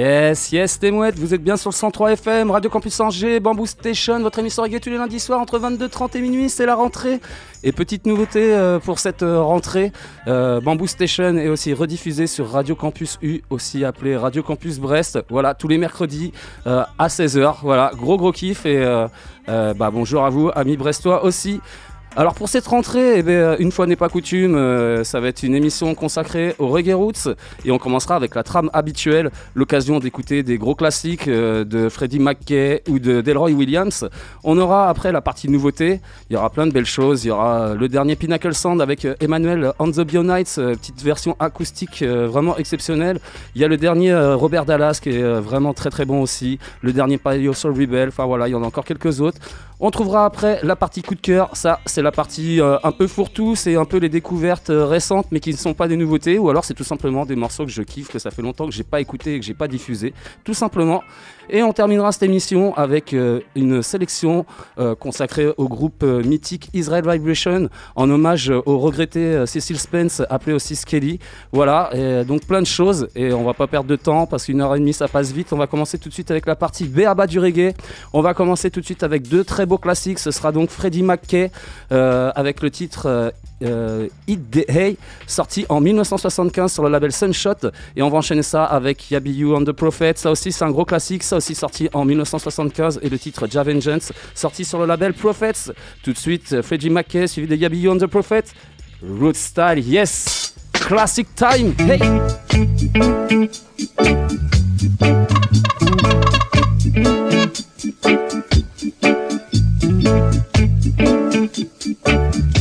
Yes, yes, les mouettes, vous êtes bien sur le 103 FM, Radio Campus Angers, Bamboo Station, votre émission reggae tous les lundis soirs entre 22h30 et minuit, c'est la rentrée. Et petite nouveauté euh, pour cette euh, rentrée, euh, Bamboo Station est aussi rediffusé sur Radio Campus U, aussi appelé Radio Campus Brest, voilà, tous les mercredis à 16h, voilà, gros gros kiff et bah, bonjour à vous, amis brestois aussi. Alors pour cette rentrée, eh bien, une fois n'est pas coutume, euh, ça va être une émission consacrée au reggae roots et on commencera avec la trame habituelle, l'occasion d'écouter des gros classiques euh, de Freddie McKay ou de Delroy Williams. On aura après la partie nouveauté, il y aura plein de belles choses, il y aura le dernier Pinnacle Sound avec euh, Emmanuel on the euh, petite version acoustique euh, vraiment exceptionnelle. Il y a le dernier euh, Robert Dallas qui est euh, vraiment très très bon aussi, le dernier Palio Soul Rebel, enfin voilà, il y en a encore quelques autres. On trouvera après la partie coup de cœur. Ça, c'est la partie euh, un peu fourre-tout. C'est un peu les découvertes euh, récentes, mais qui ne sont pas des nouveautés. Ou alors, c'est tout simplement des morceaux que je kiffe, que ça fait longtemps que j'ai pas écouté et que j'ai pas diffusé. Tout simplement. Et on terminera cette émission avec euh, une sélection consacrée au groupe mythique Israel Vibration, en hommage au regretté Cecil Spence, appelé aussi Skelly. Voilà, donc plein de choses. Et on va pas perdre de temps parce qu'une heure et demie, ça passe vite. On va commencer tout de suite avec la partie B.A.B.A. du reggae. On va commencer tout de suite avec deux très beaux classiques. Ce sera donc Freddie McKay euh, avec le titre euh, euh, Hay, sorti en 1975 sur le label Sunshot. Et on va enchaîner ça avec Yabi You and the Prophet. Ça aussi, c'est un gros classique. Ça aussi, sorti en 1975. Et le titre Javengeance, sorti sur le label Prophets. Tout de suite, Freddie McKay, suivi de Yabi You and the Prophet. Root Style, yes! Classic time, hey! Thank you.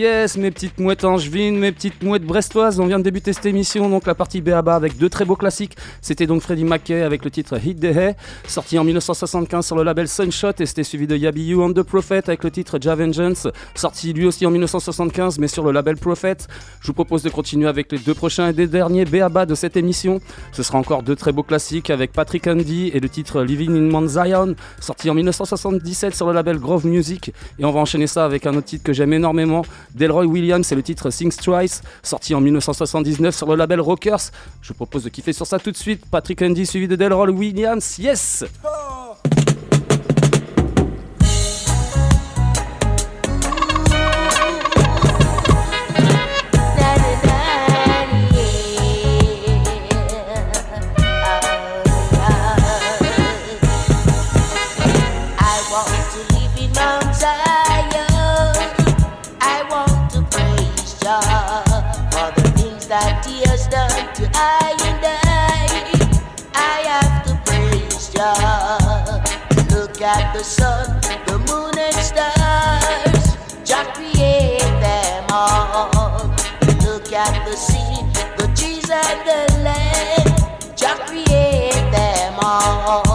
Yes, mes petites mouettes angevines, mes petites mouettes brestoises, on vient de débuter cette émission, donc la partie BABA avec deux très beaux classiques. C'était donc Freddie Mackay avec le titre Hit the Hay, sorti en 1975 sur le label Sunshot, et c'était suivi de Yabi You and the Prophet avec le titre Ja Vengeance, sorti lui aussi en 1975, mais sur le label Prophet. Je vous propose de continuer avec les deux prochains et des derniers BABA de cette émission. Ce sera encore deux très beaux classiques avec Patrick Andy et le titre Living in Mount Zion, sorti en 1977 sur le label Grove Music. Et on va enchaîner ça avec un autre titre que j'aime énormément, Delroy Williams, c'est le titre Sings Twice, sorti en 1979 sur le label Rockers. Je vous propose de kiffer sur ça tout de suite. Patrick Andy suivi de Delroy Williams, yes! I the sun, the moon and stars, Jack create them all. Look at the sea, the trees, and the land. Jah create them all.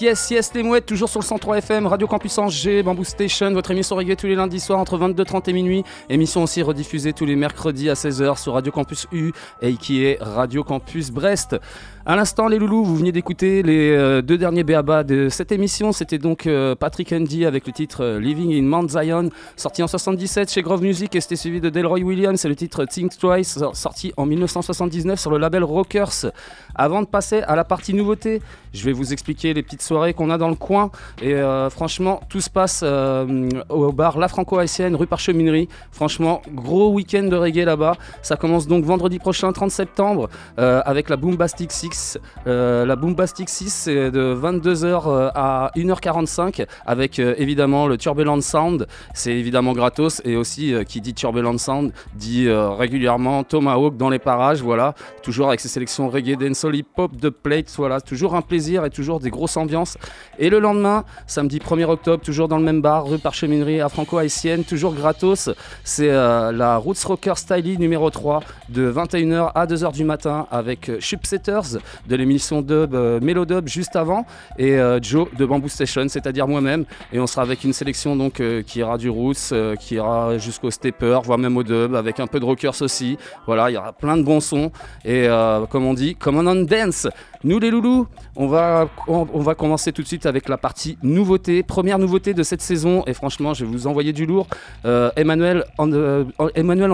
Yes, yes, les mouettes, toujours sur le 103 FM, Radio Campus Angers, Bamboo Station, votre émission reggae tous les lundis soirs entre 22h30 et minuit. Émission aussi rediffusée tous les mercredis à 16h sur Radio Campus U et qui est Radio Campus Brest. À l'instant, les loulous, vous veniez d'écouter les euh, deux derniers béabas de cette émission. C'était donc euh, Patrick Andy avec le titre euh, Living in Mount Zion, sorti en 77 chez Grove Music et c'était suivi de Delroy Williams et le titre Think Twice, sorti en 1979 sur le label Rockers. Avant de passer à la partie nouveauté, je vais vous expliquer les petites soirées qu'on a dans le coin. Et franchement, tout se passe au bar La Franco-Haïtienne, rue Parcheminerie. Franchement, gros week-end de reggae là-bas. Ça commence donc vendredi prochain, 30 septembre, avec la Boombastic 6. Euh, la Boombastic 6, c'est de 22h à 1h45, avec euh, évidemment le Turbulent Sound. C'est évidemment gratos. Et aussi, euh, qui dit Turbulent Sound, dit euh, régulièrement Tomahawk dans les parages. Voilà, toujours avec ses sélections reggae, dancehall, hip-hop, de plate. Voilà, toujours un plaisir et toujours des grosses ambiances. Et le lendemain, samedi 1er octobre, toujours dans le même bar, rue Parcheminerie à Franco-Haïtienne, toujours gratos. C'est euh, la Roots Rocker Styling numéro 3 de 21h à 2h du matin avec euh, Chipsetters de l'émission dub euh, Melodub juste avant et euh, Joe de Bamboo Station, c'est-à-dire moi-même. Et on sera avec une sélection donc euh, qui ira du Roots, euh, qui ira jusqu'au Stepper, voire même au dub, avec un peu de rockers aussi. Voilà, il y aura plein de bons sons. Et comme on dit, come on dance nous les loulous, on va, on, va commencer tout de suite avec la partie nouveauté. Première nouveauté de cette saison, et franchement, je vais vous envoyer du lourd. Emmanuel, on the, Emmanuel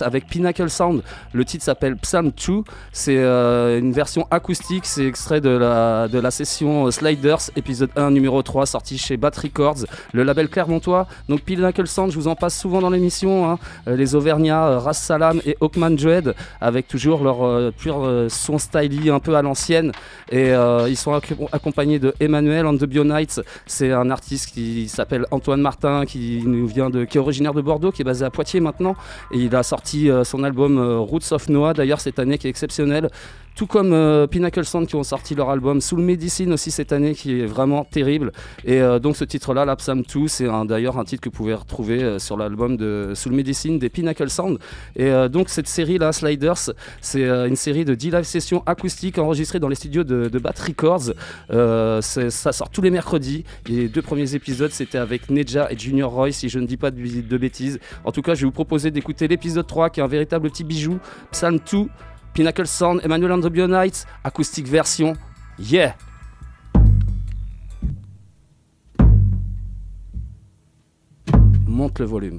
avec Pinnacle Sound. Le titre s'appelle Psalm 2. C'est une version acoustique. C'est extrait de la, session Sliders, épisode 1, numéro 3, sorti chez Bat Records, le label Clermontois. Donc Pinnacle Sound, je vous en passe souvent dans l'émission. hein. Euh, les Auvergnats, euh, Ras Salam et Hawkman Dread, avec toujours leur euh, pur euh, son styly un peu à l'ancienne. Et euh, ils sont ac- accompagnés de Emmanuel and the Bionites. C'est un artiste qui s'appelle Antoine Martin, qui vient de, est originaire de Bordeaux, qui est basé à Poitiers maintenant. Et il a sorti euh, son album euh, Roots of Noah, d'ailleurs cette année, qui est exceptionnel. Tout comme euh, Pinnacle Sound qui ont sorti leur album Soul Medicine aussi cette année, qui est vraiment terrible. Et euh, donc ce titre-là, l'Absam 2, c'est d'ailleurs un titre que vous pouvez retrouver euh, sur l'album de Soul Medicine des Pinnacle Sound. Et donc cette série-là, Sliders, c'est une série de 10 live sessions acoustiques enregistrées dans les studios de, de Bat Records. Ça sort tous les mercredis. Les deux premiers épisodes, c'était avec Neja et Junior Roy, si je ne dis pas de, de bêtises. En tout cas, je vais vous proposer d'écouter l'épisode 3, qui est un véritable petit bijou. Psalm 2, Pinnacle Sound, Emmanuel and the acoustique version. Yeah! Monte le volume.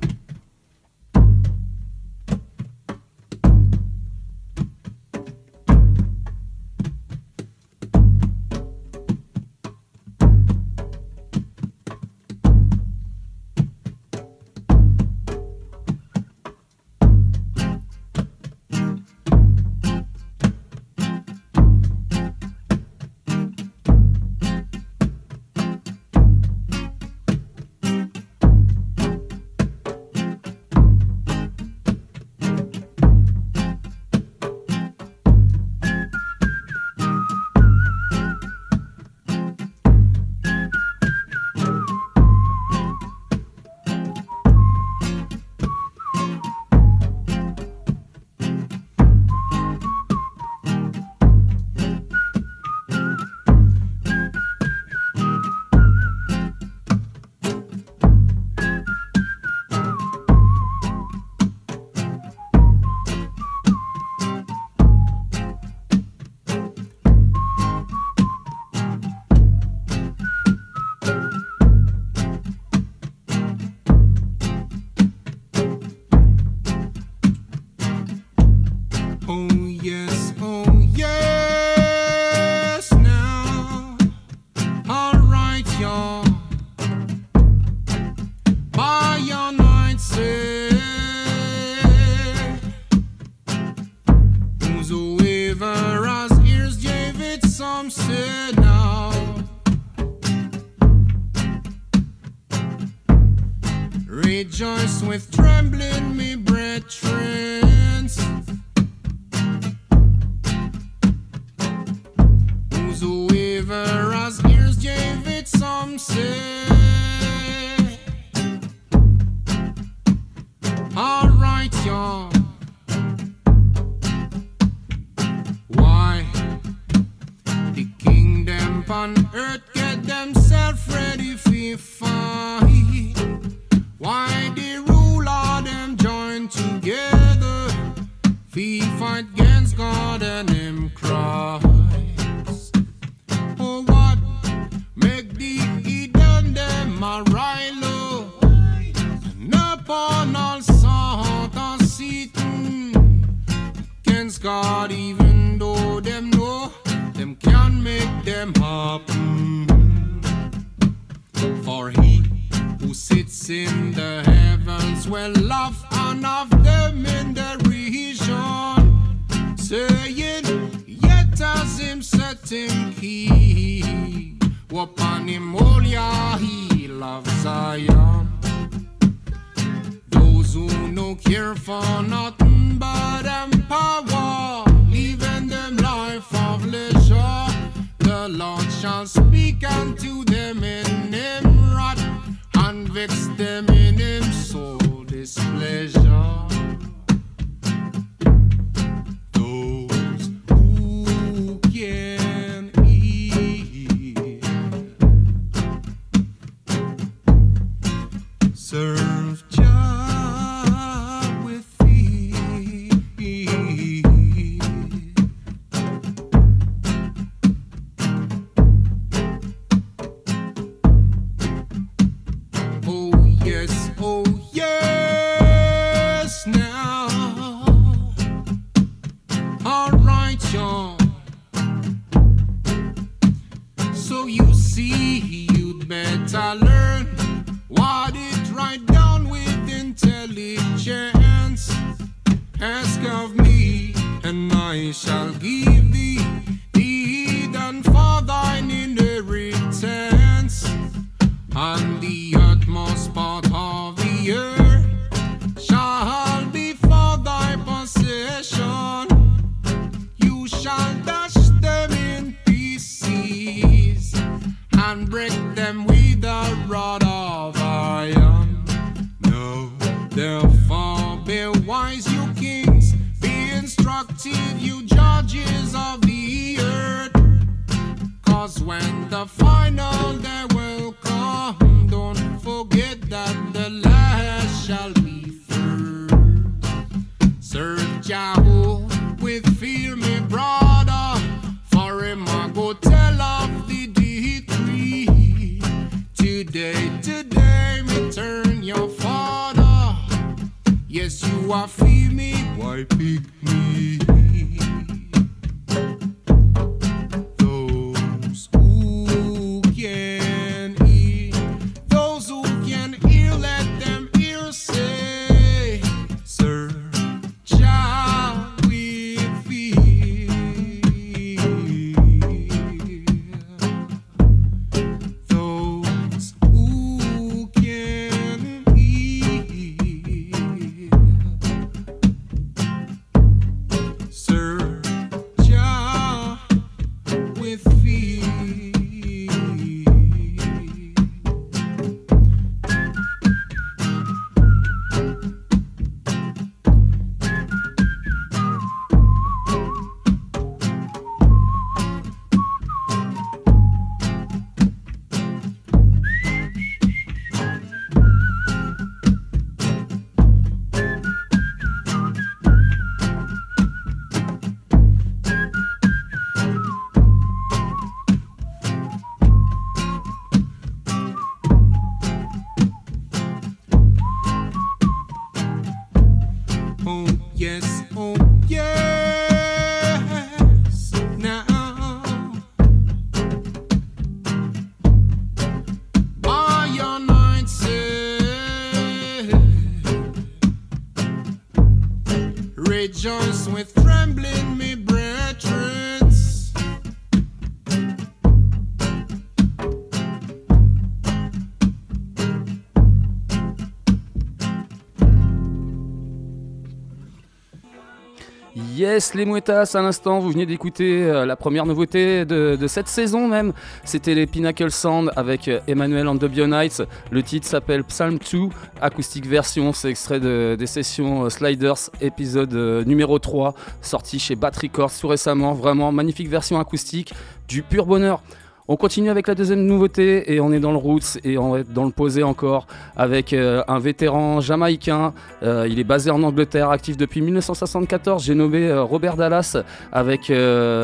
Les Mouettas, à l'instant, vous venez d'écouter euh, la première nouveauté de, cette saison même. C'était les Pinnacle Sound avec euh, Emmanuel and the Bionites. Le titre s'appelle Psalm 2, acoustique version. C'est extrait des sessions euh, Sliders, épisode numéro 3, sorti chez Bat Records tout récemment. Vraiment magnifique version acoustique, du pur bonheur. On continue avec la deuxième nouveauté et on est dans le roots et on être dans le posé encore avec euh, un vétéran jamaïcain. Euh, il est basé en Angleterre, actif depuis 1974. J'ai nommé euh, Robert Dallas avec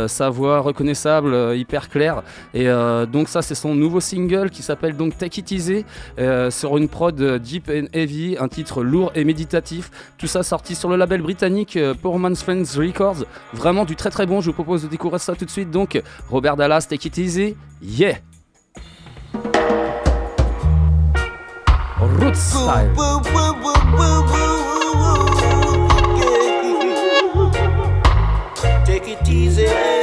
sa voix reconnaissable, hyper claire. Et donc ça c'est son nouveau single qui s'appelle donc Take It Easy sur une prod deep and heavy, un titre lourd et méditatif. Tout ça sorti sur le label britannique Poor Man's Friends Records. Vraiment du très très bon. Je vous propose de découvrir ça tout de suite. Donc Robert Dallas, Take It Easy, yeah. Roots style. Woo, woo, woo, woo, woo, woo, yeah. Take it easy.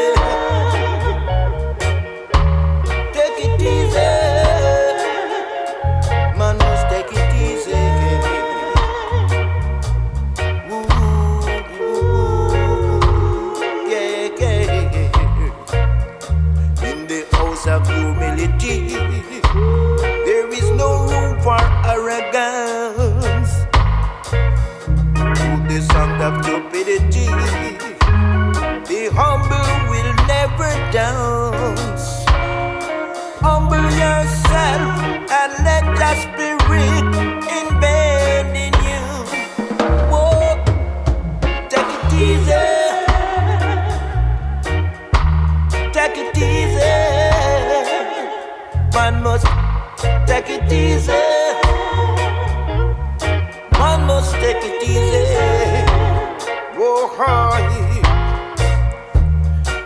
Oh, hi.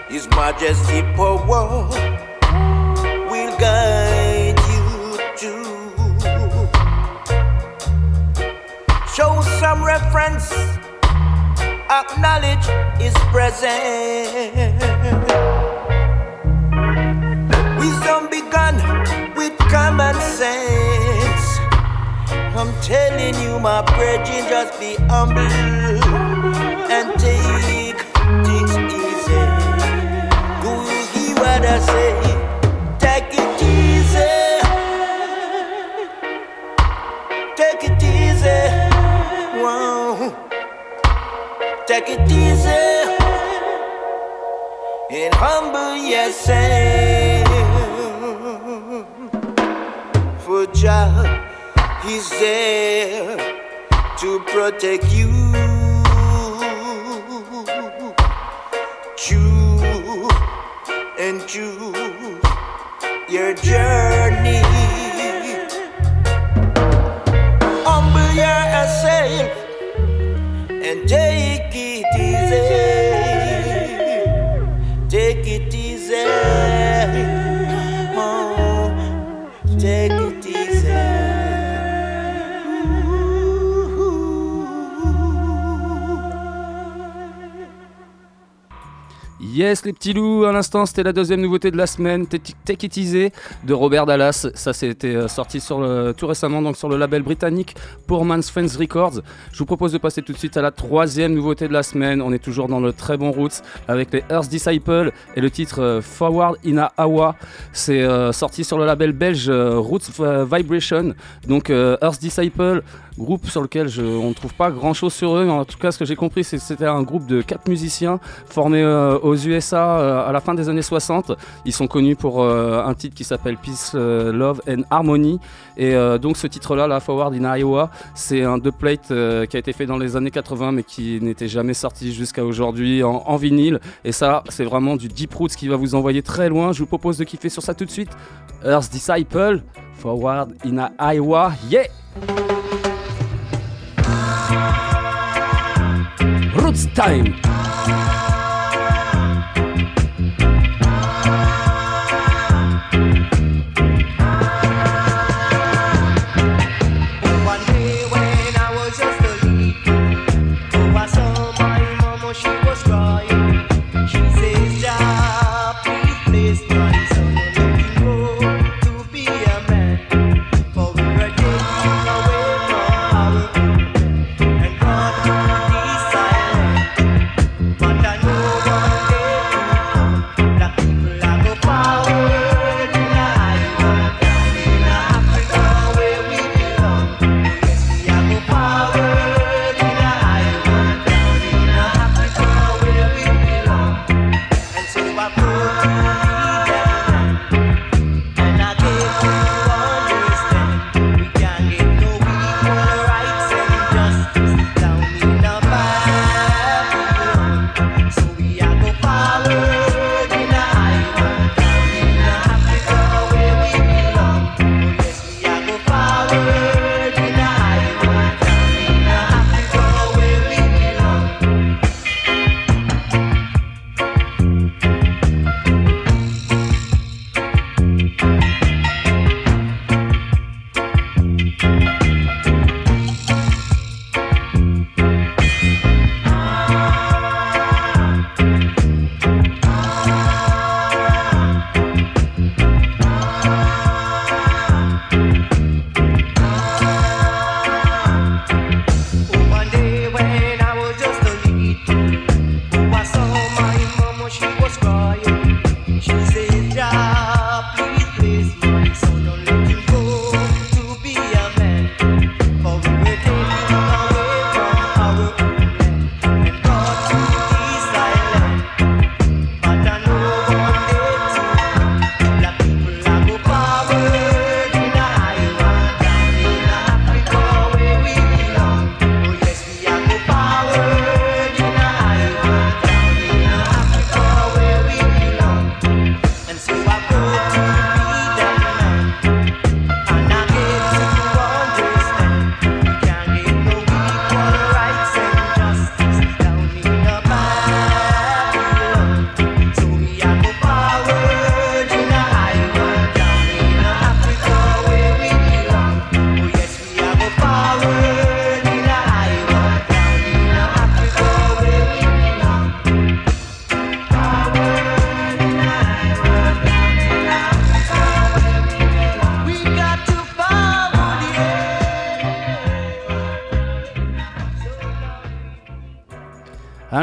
His Majesty power will guide you to show some reference. Acknowledge His presence. Wisdom begun with common sense. I'm telling you, my brethren, just be humble and take things easy. Do you hear what I say? Take it easy. Take it easy. Wow. Take it easy and humble yourself. For Jah is there to protect you. And true your journey. Humble yourself and take it easy. Yes les petits loups, à l'instant c'était la deuxième nouveauté de la semaine, Take It de Robert Dallas. Ça c'était euh, sorti sur tout récemment donc sur le label britannique Poor Man's Friends Records. Je vous propose de passer tout de suite à la troisième nouveauté de la semaine. On est toujours dans le très bon roots avec les Earth Disciple et le titre euh, Forward in a Awa. C'est euh, sorti sur le label belge Roots Vibration. Donc Earth Disciple, groupe sur lequel on ne trouve pas grand chose sur eux, en tout cas ce que j'ai compris c'est que c'était un groupe de quatre musiciens formés euh, aux USA euh, à la fin des années 60. Ils sont connus pour euh, un titre qui s'appelle Peace, Love and Harmony. Et donc ce titre-là, la Forward in Iowa, c'est un deux plate qui a été fait dans les années 80 mais qui n'était jamais sorti jusqu'à aujourd'hui en, en vinyle. Et ça, c'est vraiment du deep roots qui va vous envoyer très loin. Je vous propose de kiffer sur ça tout de suite. Earth Disciple, Forward in Iowa, yeah! Roots time!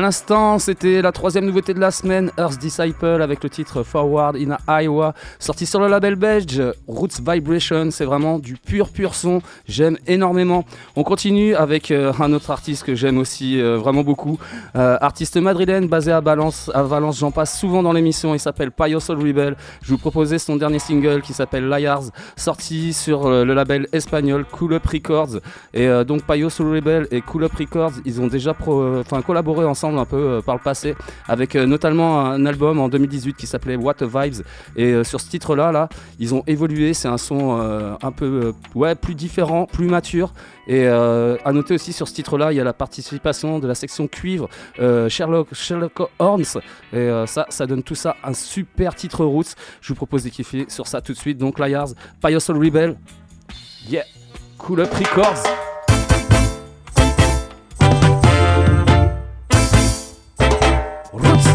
L'instant, c'était la troisième nouveauté de la semaine, Earth Disciple, avec le titre Forward in Iowa, sorti sur le label belge Roots Vibration. C'est vraiment du pur, pur son. J'aime énormément. On continue avec euh, un autre artiste que j'aime aussi euh, vraiment beaucoup. Euh, artiste madrilène basé à Valence. À Valence, j'en passe souvent dans l'émission. Il s'appelle Payo Soul Rebel. Je vous proposais son dernier single qui s'appelle Liars, sorti sur le label espagnol Cool Up Records. Et donc Payo Soul Rebel et Cool Up Records, ils ont déjà collaboré ensemble un peu euh, par le passé, avec euh, notamment un album en 2018 qui s'appelait What a Vibes. Et euh, sur ce titre-là, là, ils ont évolué. C'est un son un peu ouais, plus différent, plus mature. Et à noter aussi sur ce titre-là, il y a la participation de la section cuivre Sherlock, Sherlock Horns. Et ça, ça donne tout ça un super titre roots. Je vous propose de kiffer sur ça tout de suite. Donc Liars, Soul Rebel. Yeah, Cool Up Records. Roots.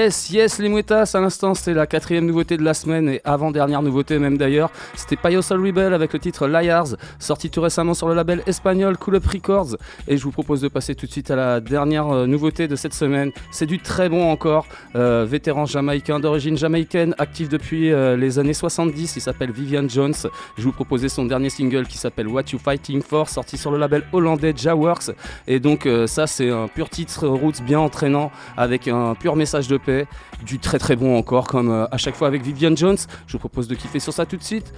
Yes, yes, les Mouettas, à l'instant, c'est la quatrième nouveauté de la semaine et avant-dernière nouveauté même d'ailleurs. C'était Payo Rebel avec le titre Liars, sorti tout récemment sur le label espagnol Cool Up Records. Et je vous propose de passer tout de suite à la dernière euh, nouveauté de cette semaine. C'est du très bon encore, euh, vétéran jamaïcain d'origine jamaïcaine, actif depuis euh, les années 70. Il s'appelle Vivian Jones. Je vous proposais son dernier single qui s'appelle What You Fighting For, sorti sur le label hollandais Jaworks. Et donc, euh, ça, c'est un pur titre roots bien entraînant avec un pur message de paix, du très très bon encore, comme euh, à chaque fois avec Vivian Jones. Je vous propose de kiffer sur ça tout de suite.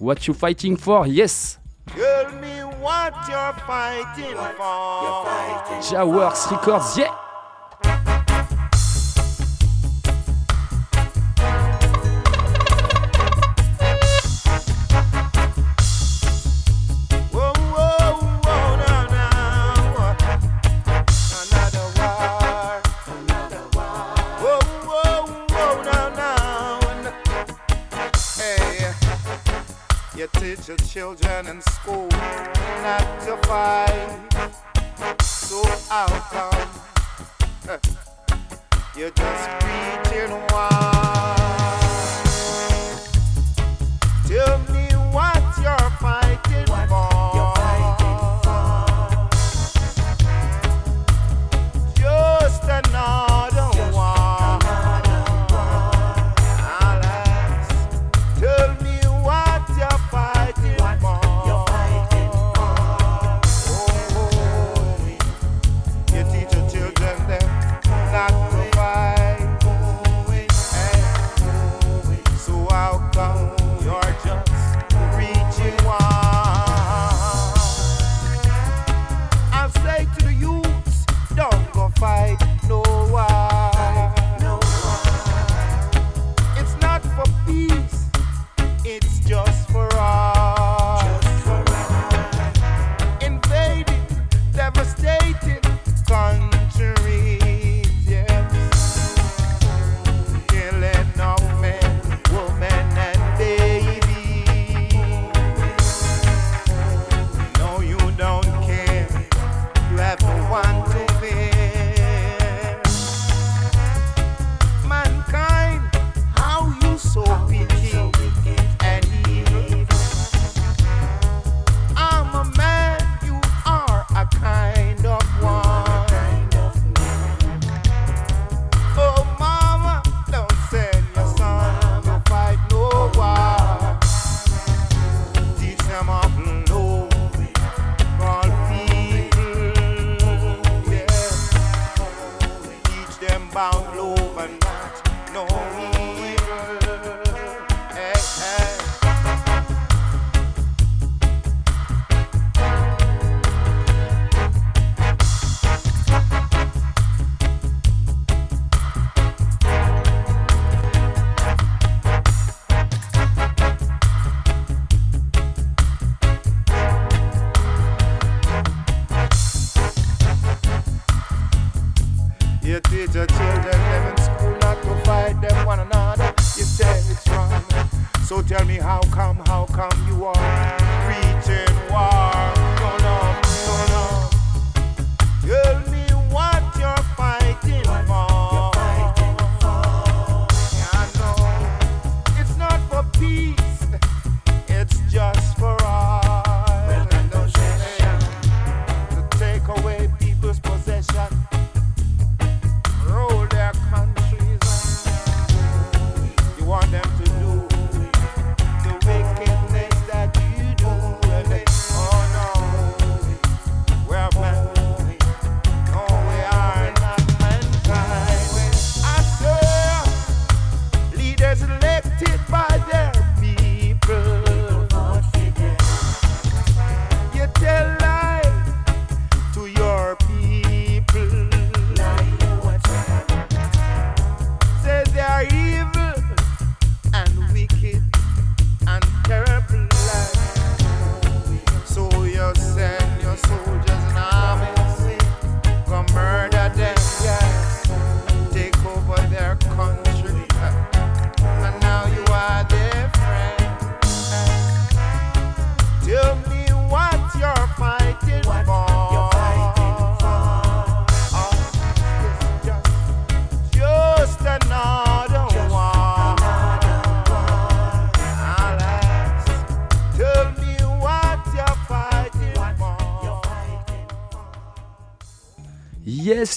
What You Fighting For, yes! Tell me what you're fighting for. Jaworks Records, yeah! Children in school not to fight. So how come you're just preaching why?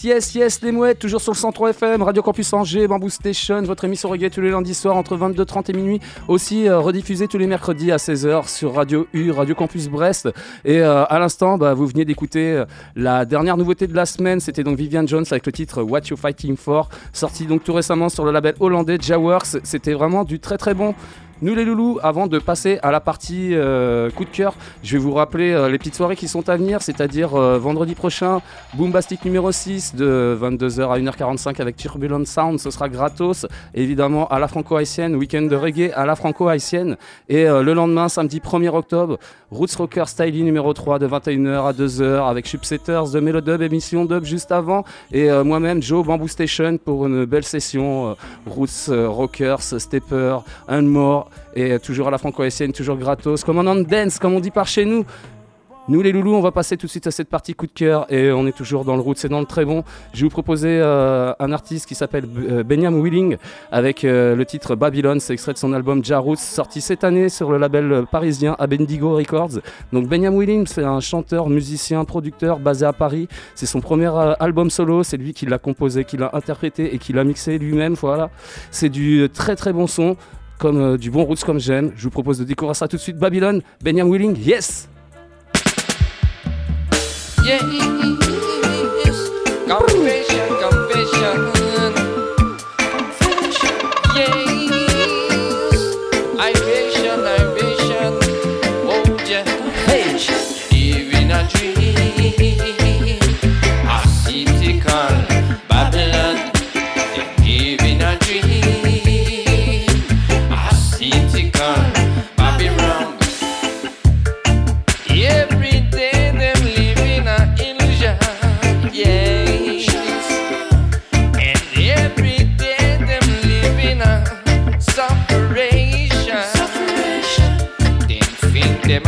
Yes, yes, les mouettes, toujours sur le 103 FM, Radio Campus Angers, Bamboo Station, votre émission reggae tous les lundis soirs entre 22h30 et minuit. Aussi euh, rediffusée tous les mercredis à 16h sur Radio U, Radio Campus Brest. Et euh, à l'instant, bah, vous veniez d'écouter euh, la dernière nouveauté de la semaine, c'était donc Vivian Jones avec le titre What You Fighting For, sorti donc tout récemment sur le label hollandais Jaworks. C'était vraiment du très très bon. Nous les loulous, avant de passer à la partie euh, coup de cœur, je vais vous rappeler euh, les petites soirées qui sont à venir, c'est-à-dire euh, vendredi prochain, Boombastic numéro 6 de 22h à 1h45 avec Turbulent Sound, ce sera gratos, évidemment à la franco-haïtienne, week-end de reggae à la franco-haïtienne, et le lendemain, samedi 1er octobre, Roots Rocker Styling numéro 3 de 21h à 2h avec Subsetters de Melodub, émission dub juste avant, et moi-même Joe Bamboo Station pour une belle session Roots Rockers, Stepper, and more, et toujours à la franco-haïtienne, toujours gratos, commandant dance comme on dit par chez nous. Nous les loulous, on va passer tout de suite à cette partie coup de cœur et on est toujours dans le route, c'est dans le très bon. Je vais vous proposer euh, un artiste qui s'appelle euh, Benjamin Willing avec euh, le titre Babylon, c'est extrait de son album Jarroots sorti cette année sur le label parisien Abendigo Records. Donc Benjamin Willing, c'est un chanteur, musicien, producteur basé à Paris. C'est son premier album solo, c'est lui qui l'a composé, qui l'a interprété et qui l'a mixé lui-même. Voilà, c'est du très très bon son. Comme euh, du bon roots comme j'aime, je vous propose de découvrir ça tout de suite. Babylon, Benjamin Willing, yes!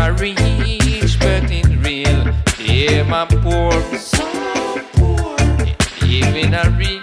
A rich, but in real them a poor. So poor. Living a really,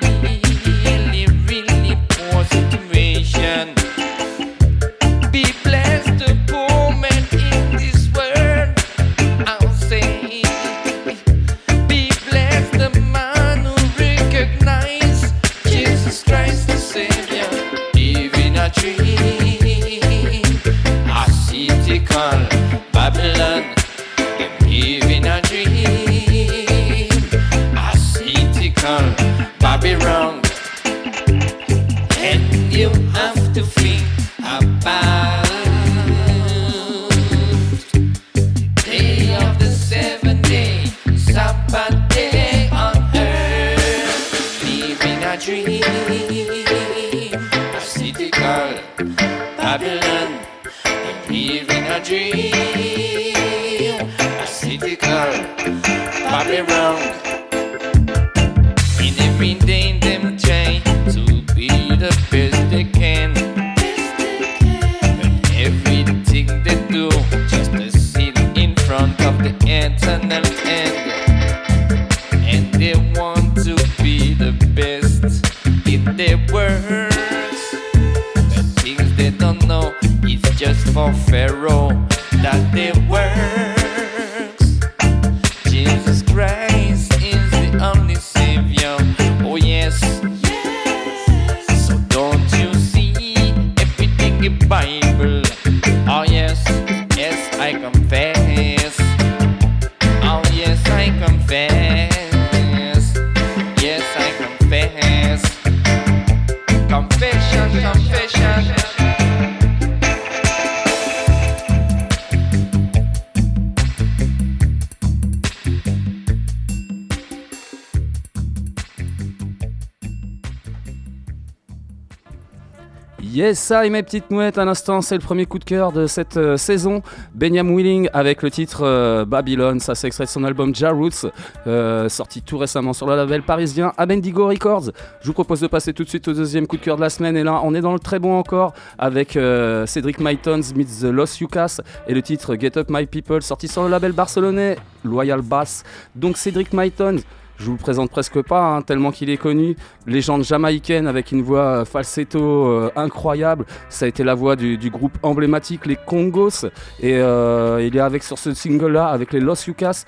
Ça et mes petites mouettes, à l'instant, c'est le premier coup de cœur de cette euh, saison. Benjamin Willing avec le titre euh, Babylon, ça c'est extrait de son album Ja Roots, euh, sorti tout récemment sur le label parisien Abendigo Records. Je vous propose de passer tout de suite au deuxième coup de cœur de la semaine, et là on est dans le très bon encore avec Cédric Mytons meets The Lost Yucas et le titre Get Up My People, sorti sur le label barcelonais Loyal Bass. Donc Cédric Mytons. Je vous le présente presque pas, hein, tellement qu'il est connu. Légende jamaïcaine avec une voix euh, falsetto euh, incroyable. Ça a été la voix du, groupe emblématique, les Congos. Et euh, il est avec sur ce single-là, avec les Los Yucas.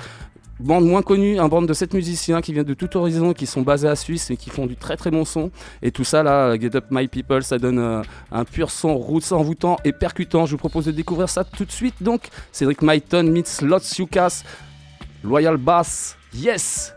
bande moins connue, un bande de 7 musiciens qui viennent de tout horizon, qui sont basés à Suisse et qui font du très très bon son. Et tout ça là, Get Up My People, ça donne un pur son roots envoûtant et percutant. Je vous propose de découvrir ça tout de suite. Donc, Cédric Myton meets Lots Yukas, Loyal Bass, yes!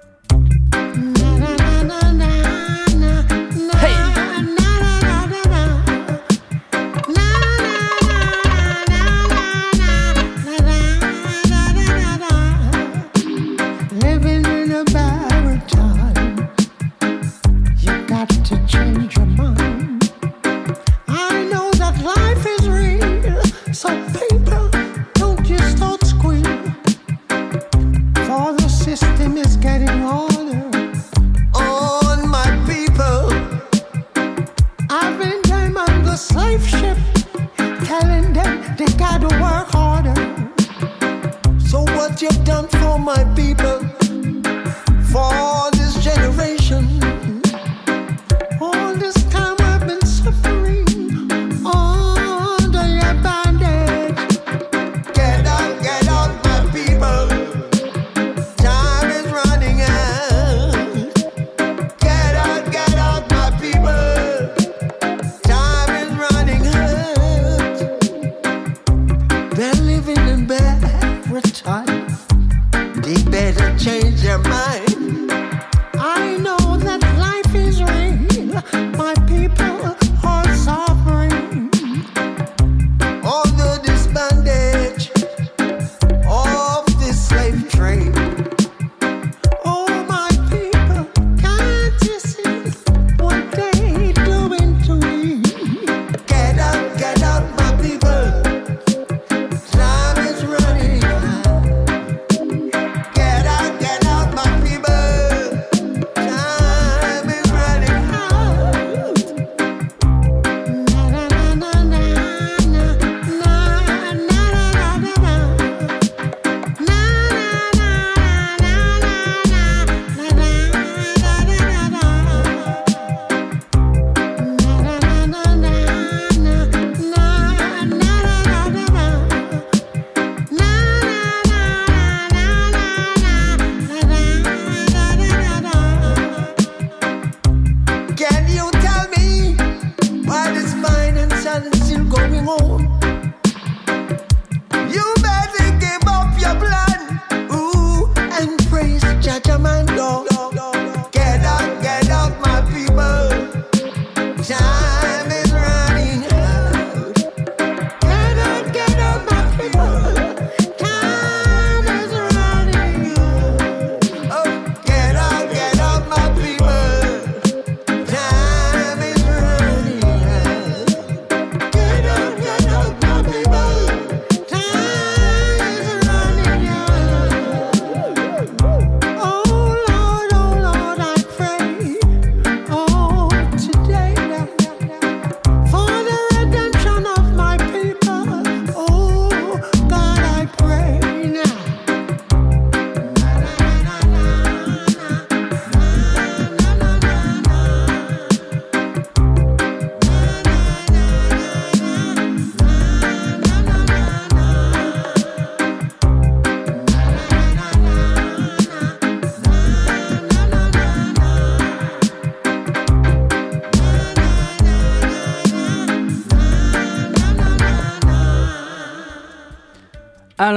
You've been dreaming on the slave ship, telling them they gotta work harder. So what you done for my people,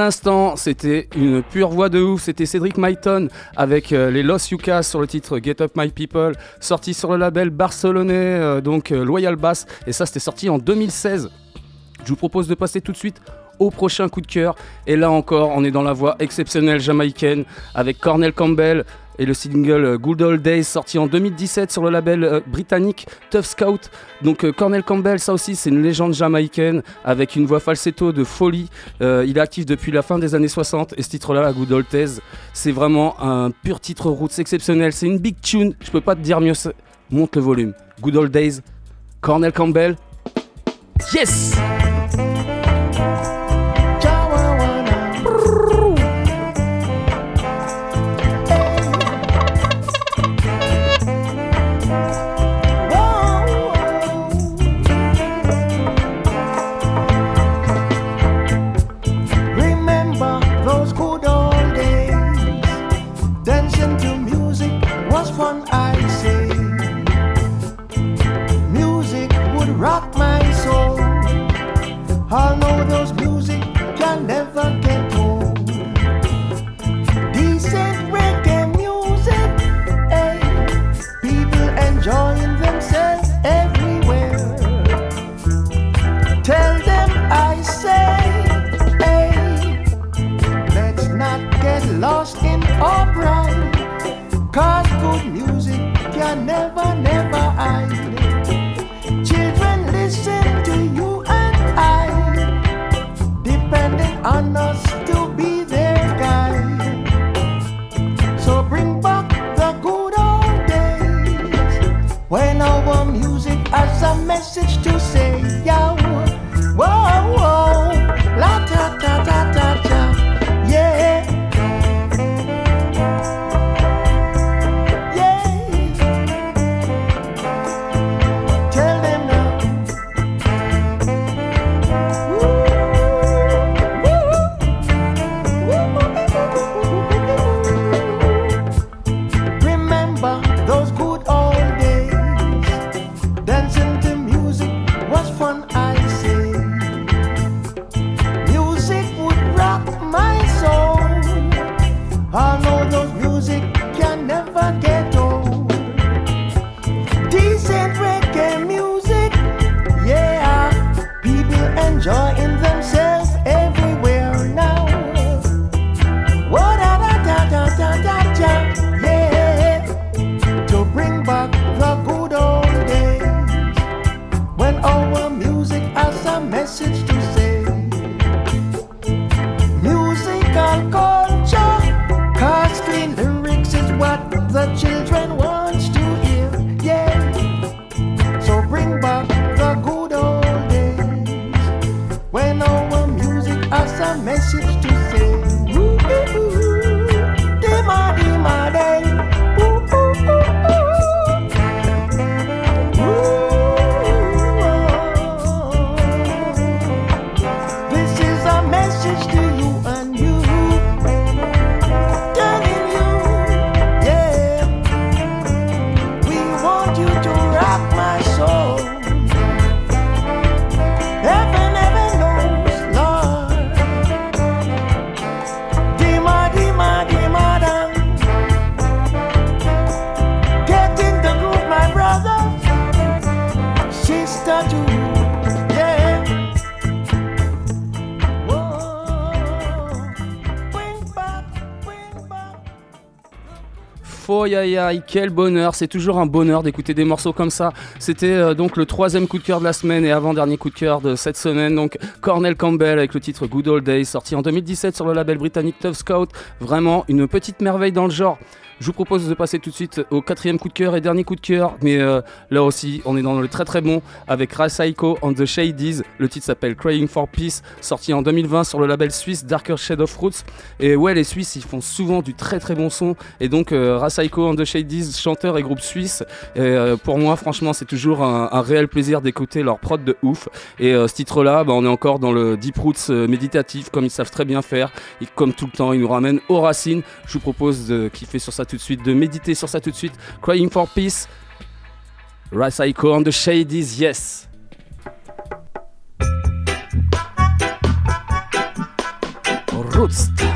l'instant, c'était une pure voix de ouf. C'était Cédric Myton avec euh, les Los Yucas sur le titre Get Up My People, sorti sur le label barcelonais, euh, donc euh, Loyal Bass. Et ça, c'était sorti en 2016. Je vous propose de passer tout de suite au prochain coup de cœur. Et là encore, on est dans la voix exceptionnelle jamaïcaine avec Cornel Campbell et le single euh, Good Old Days sorti en 2017 sur le label euh, britannique Tough Scout. Donc euh, Cornel Campbell, ça aussi c'est une légende jamaïcaine avec une voix falsetto de folie. Il est actif depuis la fin des années 60 et ce titre-là, Good Old Days, c'est vraiment un pur titre roots exceptionnel. C'est une big tune, je peux pas te dire mieux. Monte le volume. Good Old Days, Cornel Campbell. Yes! I know those music can never get old. Decent reggae music, hey, people enjoying themselves everywhere. Tell them I say, hey, let's not get lost in good music can never, never. On us to be their guide. So bring back the good old days when our music has a message to say. Foy aïe aïe, quel bonheur, c'est toujours un bonheur d'écouter des morceaux comme ça. C'était euh, donc le troisième coup de cœur de la semaine et avant-dernier coup de cœur de cette semaine. Donc Cornel Campbell avec le titre Good Old Days, sorti en 2017 sur le label britannique Tough Scout. Vraiment une petite merveille dans le genre. Je vous propose de passer tout de suite au quatrième coup de cœur et dernier coup de cœur, mais euh, là aussi on est dans le très très bon avec Rasaiko and the Shadies. Le titre s'appelle Crying for Peace, sorti en 2020 sur le label suisse Darker Shade of Roots. Et ouais, les Suisses ils font souvent du très très bon son. Et donc euh, Rasaiko and the Shadies, chanteur et groupe suisse. Euh, pour moi, franchement, c'est toujours un, réel plaisir d'écouter leur prod de ouf. Et euh, ce titre-là, bah, on est encore dans le deep roots méditatif, comme ils savent très bien faire. Et comme tout le temps, ils nous ramènent aux racines. Je vous propose de kiffer sur ça de suite, de méditer sur ça tout de suite. Crying for Peace, Rasaiko and the Shadies, yes. Roots.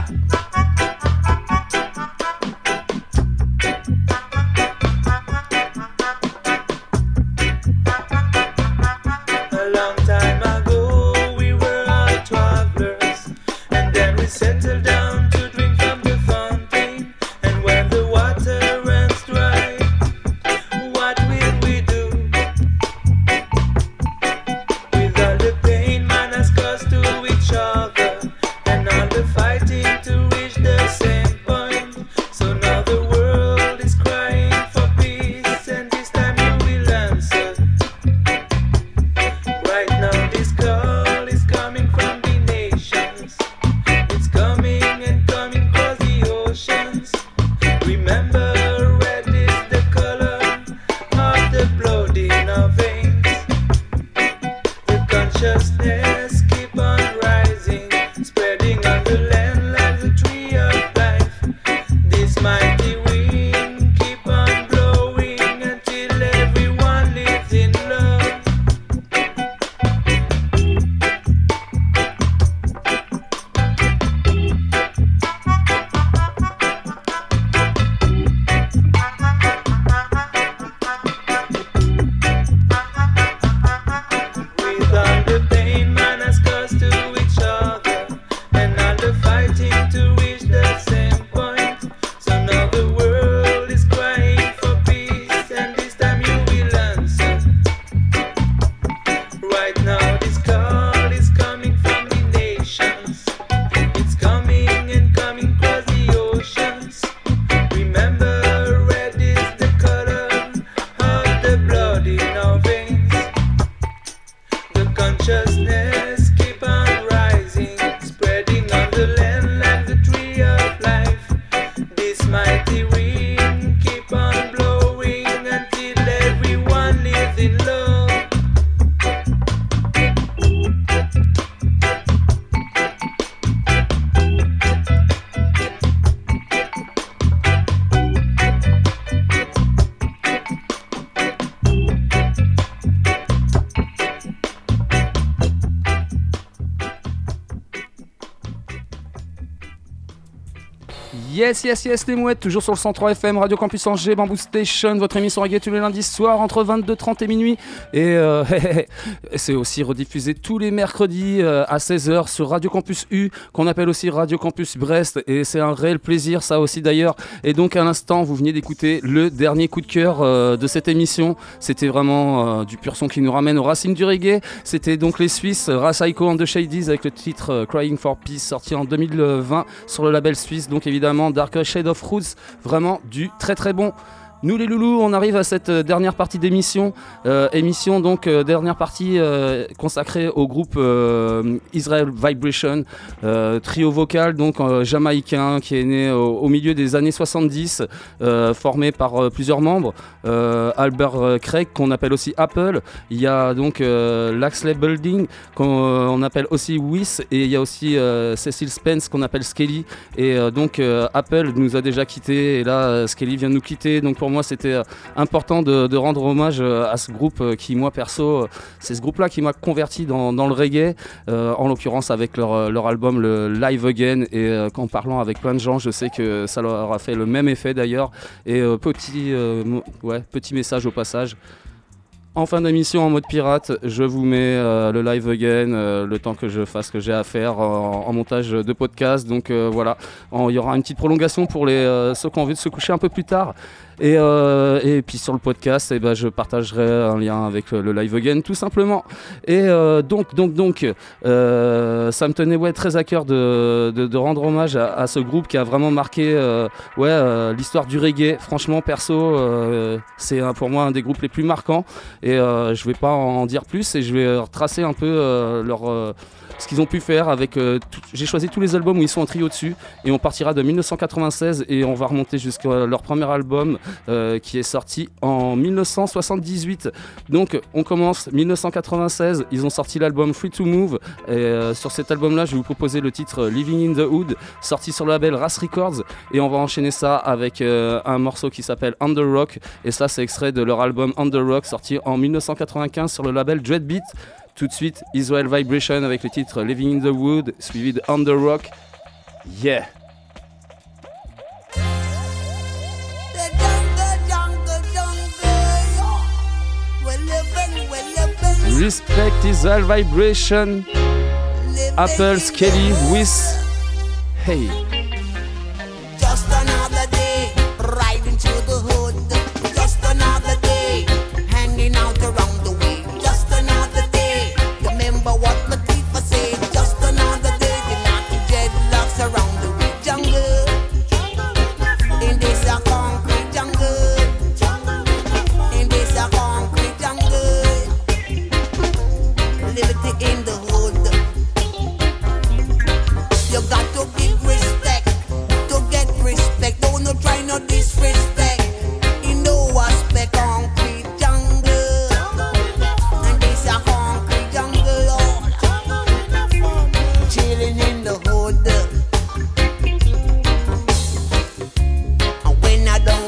Yes, yes, yes, les mouettes, toujours sur le 103 FM, Radio Campus Angers, Bamboo Station, votre émission reggae tous les lundis soirs entre 22h30 et minuit. Et euh, c'est aussi rediffusé tous les mercredis euh, à 16h sur Radio Campus U, qu'on appelle aussi Radio Campus Brest. Et c'est un réel plaisir, ça aussi d'ailleurs. Et donc, à l'instant, vous veniez d'écouter le dernier coup de cœur euh, de cette émission. C'était vraiment euh, du pur son qui nous ramène aux racines du reggae. C'était donc les Suisses, Rasaiko and the Shadies, avec le titre Crying for Peace, sorti en 2020 sur le label suisse. Donc, évidemment, Dark Shade of Roots, vraiment du très très bon. Nous les loulous, on arrive à cette euh, dernière partie d'émission. Euh, émission donc euh, dernière partie consacrée au groupe Israel Vibration, trio vocal donc jamaïcain qui est né au, milieu des années 70, euh, formé par plusieurs membres. Albert Craig qu'on appelle aussi Apple. Il y a donc Laxley Building qu'on on appelle aussi Wiss et il y a aussi Cecil Spence qu'on appelle Skelly. Et donc Apple nous a déjà quittés et là Skelly vient nous quitter. Moi c'était euh, important de, rendre hommage euh, à ce groupe euh, qui moi perso c'est ce groupe là qui m'a converti dans, le reggae en l'occurrence avec leur, album le Live Again et euh, en parlant avec plein de gens je sais que ça leur a fait le même effet d'ailleurs et petit, ouais, petit message au passage en fin d'émission en mode pirate, je vous mets le live again, le temps que je fasse ce que j'ai à faire en, montage de podcast. Donc voilà, il y aura une petite prolongation pour les, ceux qui ont envie de se coucher un peu plus tard. Et, euh, et puis sur le podcast, eh ben, je partagerai un lien avec euh, le live again tout simplement. Et euh, donc, donc, donc, ça me tenait ouais, très à cœur de, de- rendre hommage à, à ce groupe qui a vraiment marqué ouais, l'histoire du reggae. Franchement, perso, c'est pour moi un des groupes les plus marquants. Et je vais pas en dire plus et je vais retracer un peu leur, ce qu'ils ont pu faire avec. euh, J'ai choisi tous les albums où ils sont en trio dessus et on partira de 1996 et on va remonter jusqu'à leur premier album euh, qui est sorti en 1978. Donc on commence 1996, ils ont sorti l'album Free to Move et euh, sur cet album-là, je vais vous proposer le titre Living in the Hood, sorti sur le label Ras Records et on va enchaîner ça avec un morceau qui s'appelle Under Rock et ça c'est extrait de leur album Under Rock sorti en 1995 sur le label Dreadbeat. Tout de suite, Israel Vibration avec le titre Living in the Wood suivi de Under Rock. Yeah! Respect Israel Vibration. Apple Skelly with Hey.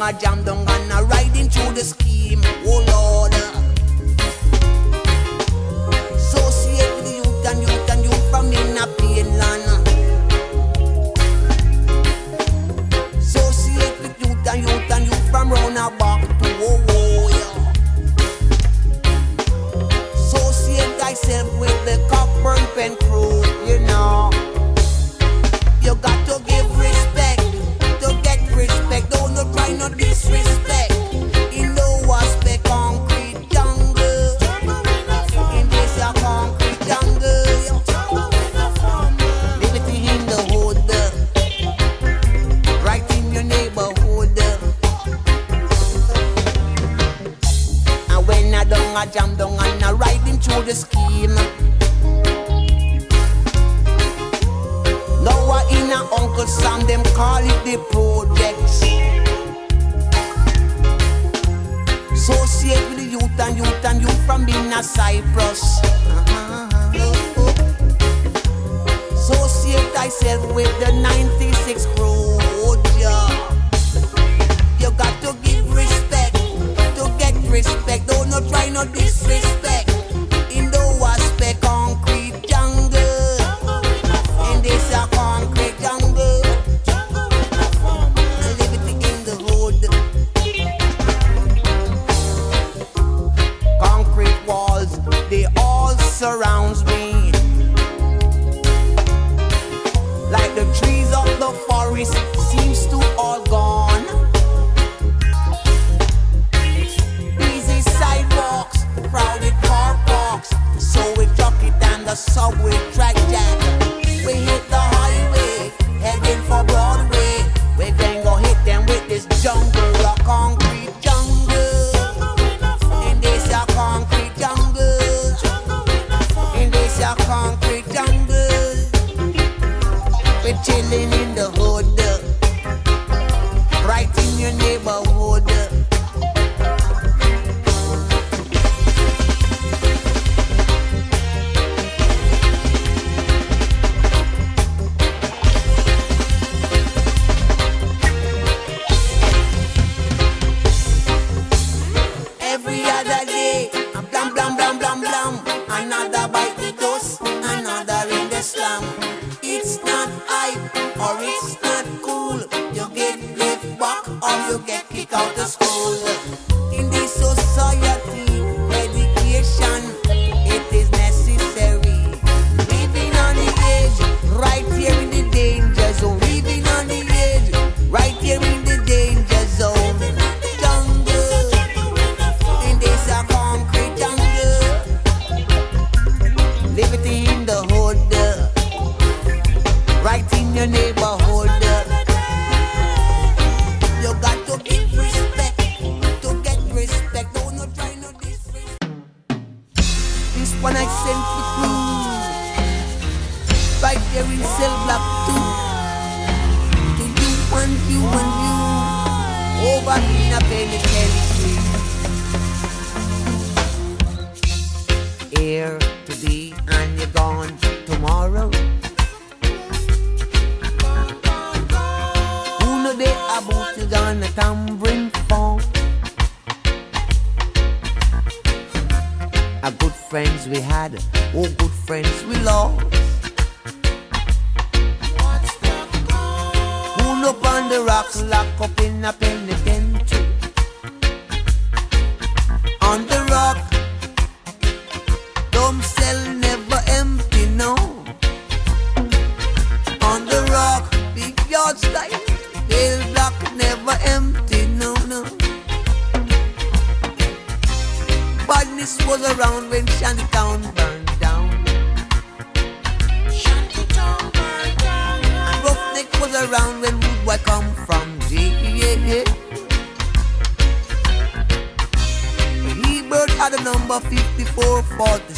a jam down and a ride into the scheme. Our good friends we had, all good friends we lost. Pull up on the rocks, Locked up in a penitentiary. On the rock, don't sell was around when Shantytown burned down. Shantytown burned down. And Roughneck was around when Rude come from jail. He had a number 5446.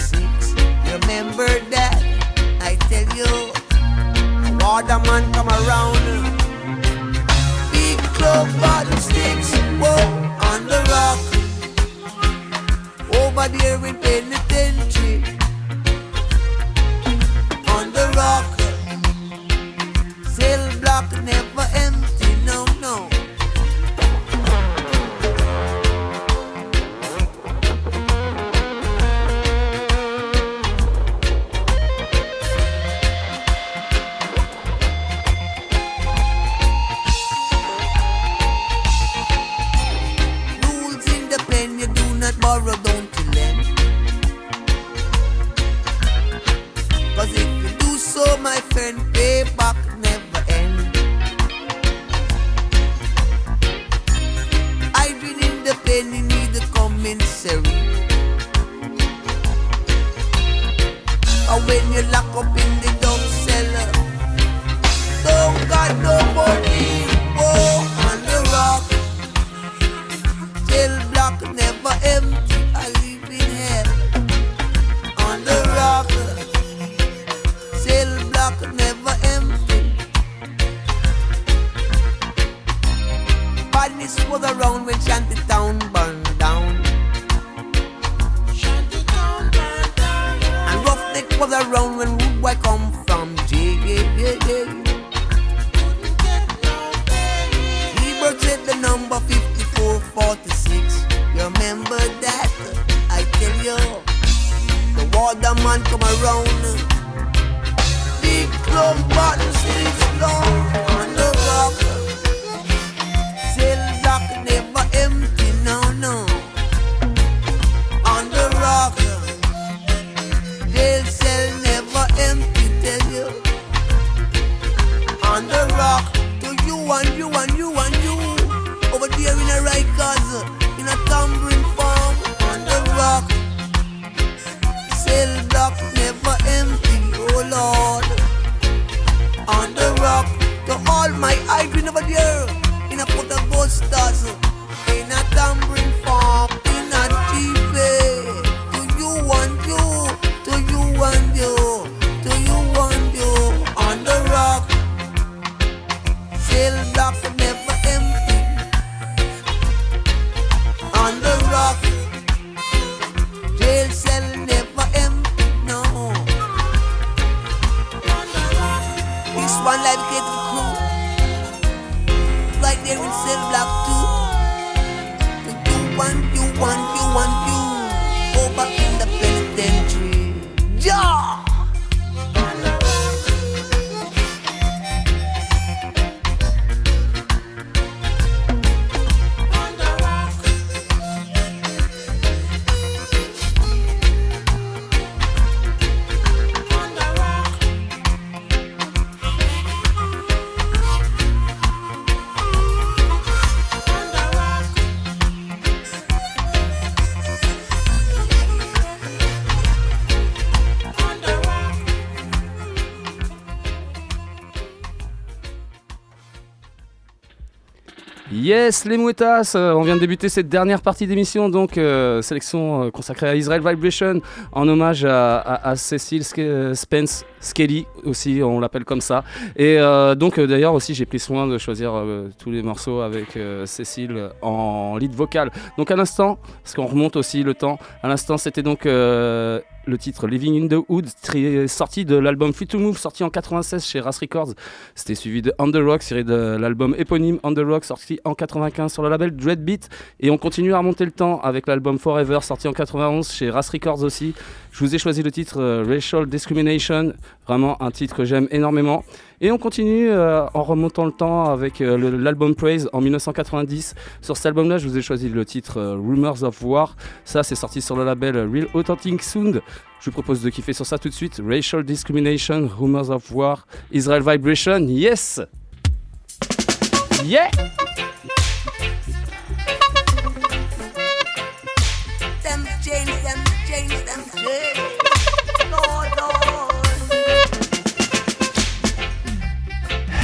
To all my hydrant over there. In a put of busters. In a tumbling farm. Yes, les mouettas, euh, on vient de débuter cette dernière partie d'émission, donc euh, sélection euh, consacrée à Israel Vibration, en hommage à, à, à euh, Spence Skelly aussi, on l'appelle comme ça. Et euh, donc euh, d'ailleurs aussi j'ai pris soin de choisir euh, tous les morceaux avec Cécile en lead vocal. Donc à l'instant, parce qu'on remonte aussi le temps, à l'instant c'était donc le titre Living in the Hood, sorti de l'album Free to Move, sorti en 96 chez Ras Records. C'était suivi de On the Rock, tiré de l'album éponyme On the Rock, sorti en 95 sur le label Dreadbeat. Et on continue à remonter le temps avec l'album Forever, sorti en 91 chez Ras Records aussi. Je vous ai choisi le titre Racial Discrimination, vraiment un titre que j'aime énormément. Et on continue euh, en remontant le temps avec euh, l'album Praise en 1990. Sur cet album-là, je vous ai choisi le titre euh, Rumors of War. Ça, c'est sorti sur le label Real Authentic Sound. Je vous propose de kiffer sur ça tout de suite. Racial Discrimination, Rumors of War, Israel Vibration, yes! Yeah!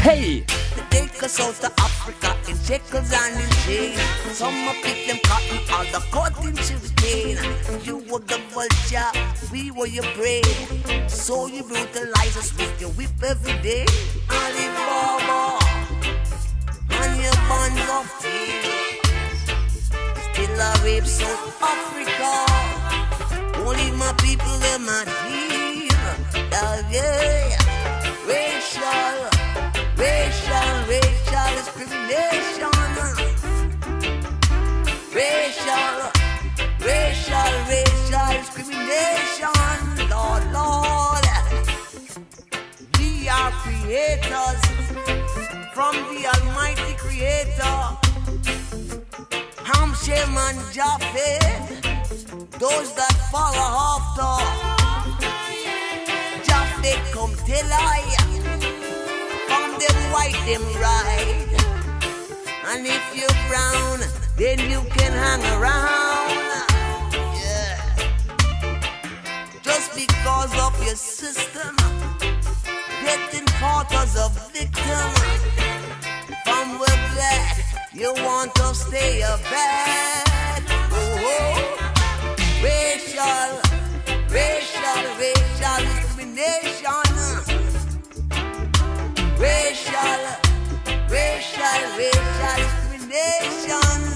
Hey! They take us out to Africa in shekels and in chains. Some pick them cotton, other caught in sugarcane. You were the vulture, we were your prey. So you brutalize us with your whip every day. Alibaba, and your bonds of steel. Still a rape South Africa. Only my people deal. Yeah, yeah. Racial, racial, racial discrimination. Racial, racial, racial discrimination. Lord, Lord. We are creators from the Almighty Creator. Ham, Shem, and Japheth, those that follow after. Japheth come tell I, them right. And if you're brown, then you can hang around. Yeah. Just because of your system, getting caught as a victim. From we're black, you want to stay a bad. Oh, oh. racial, racial, racial discrimination. Racial, racial, racial discrimination.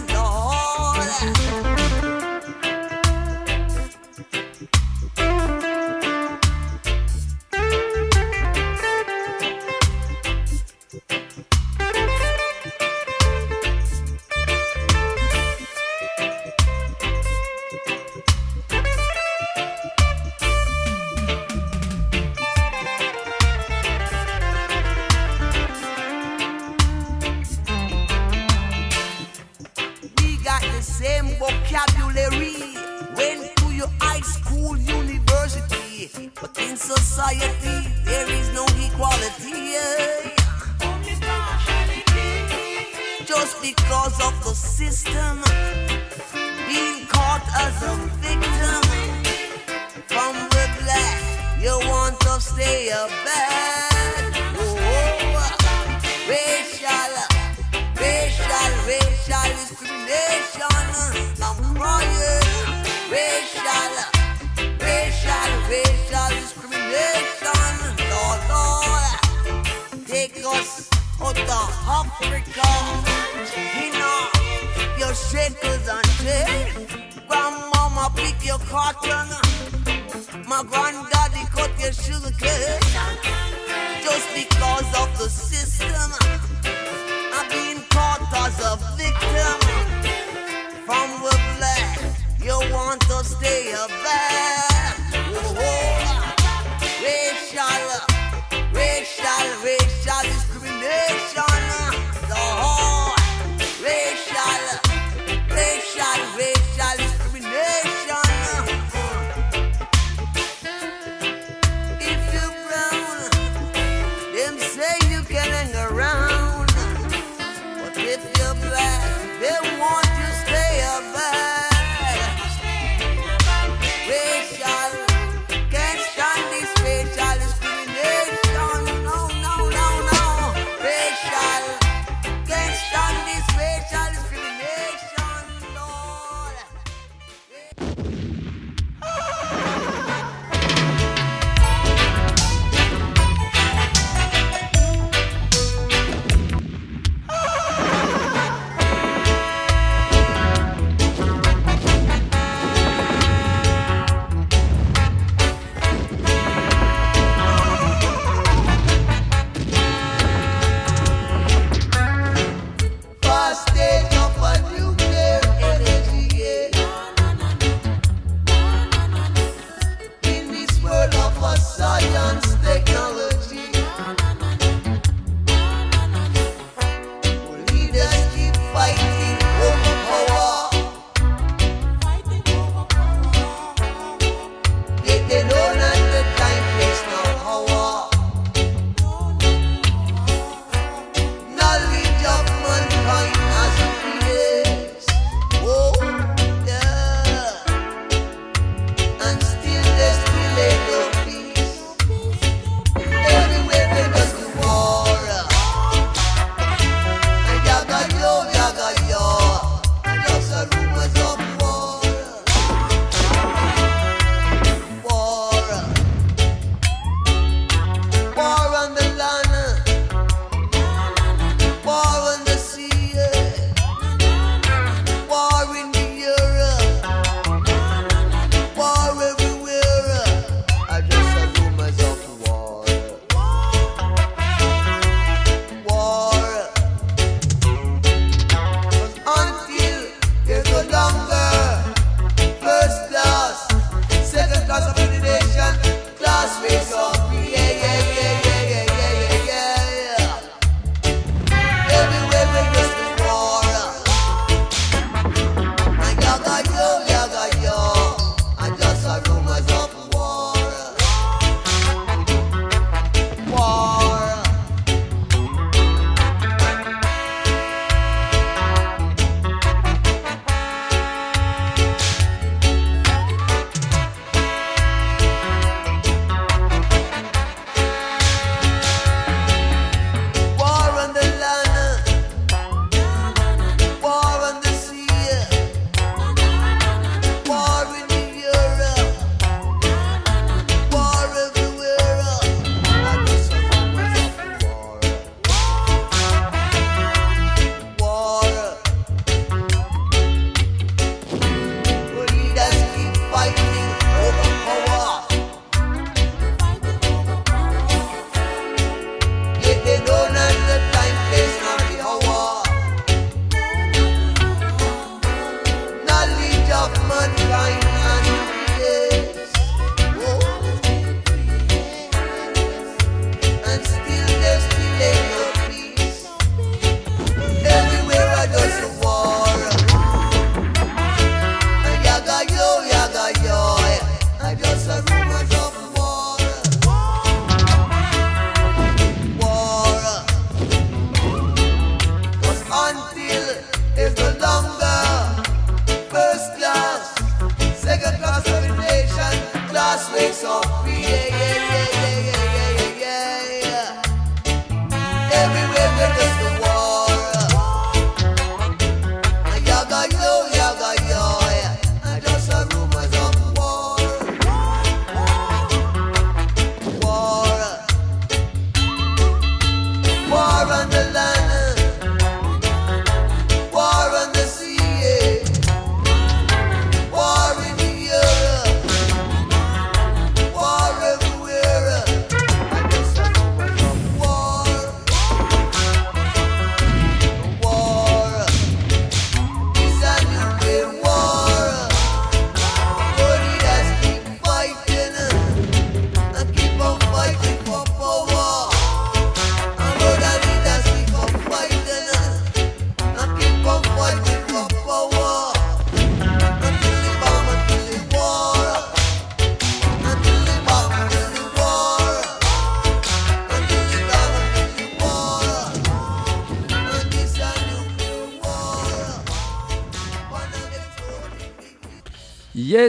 Money, mud line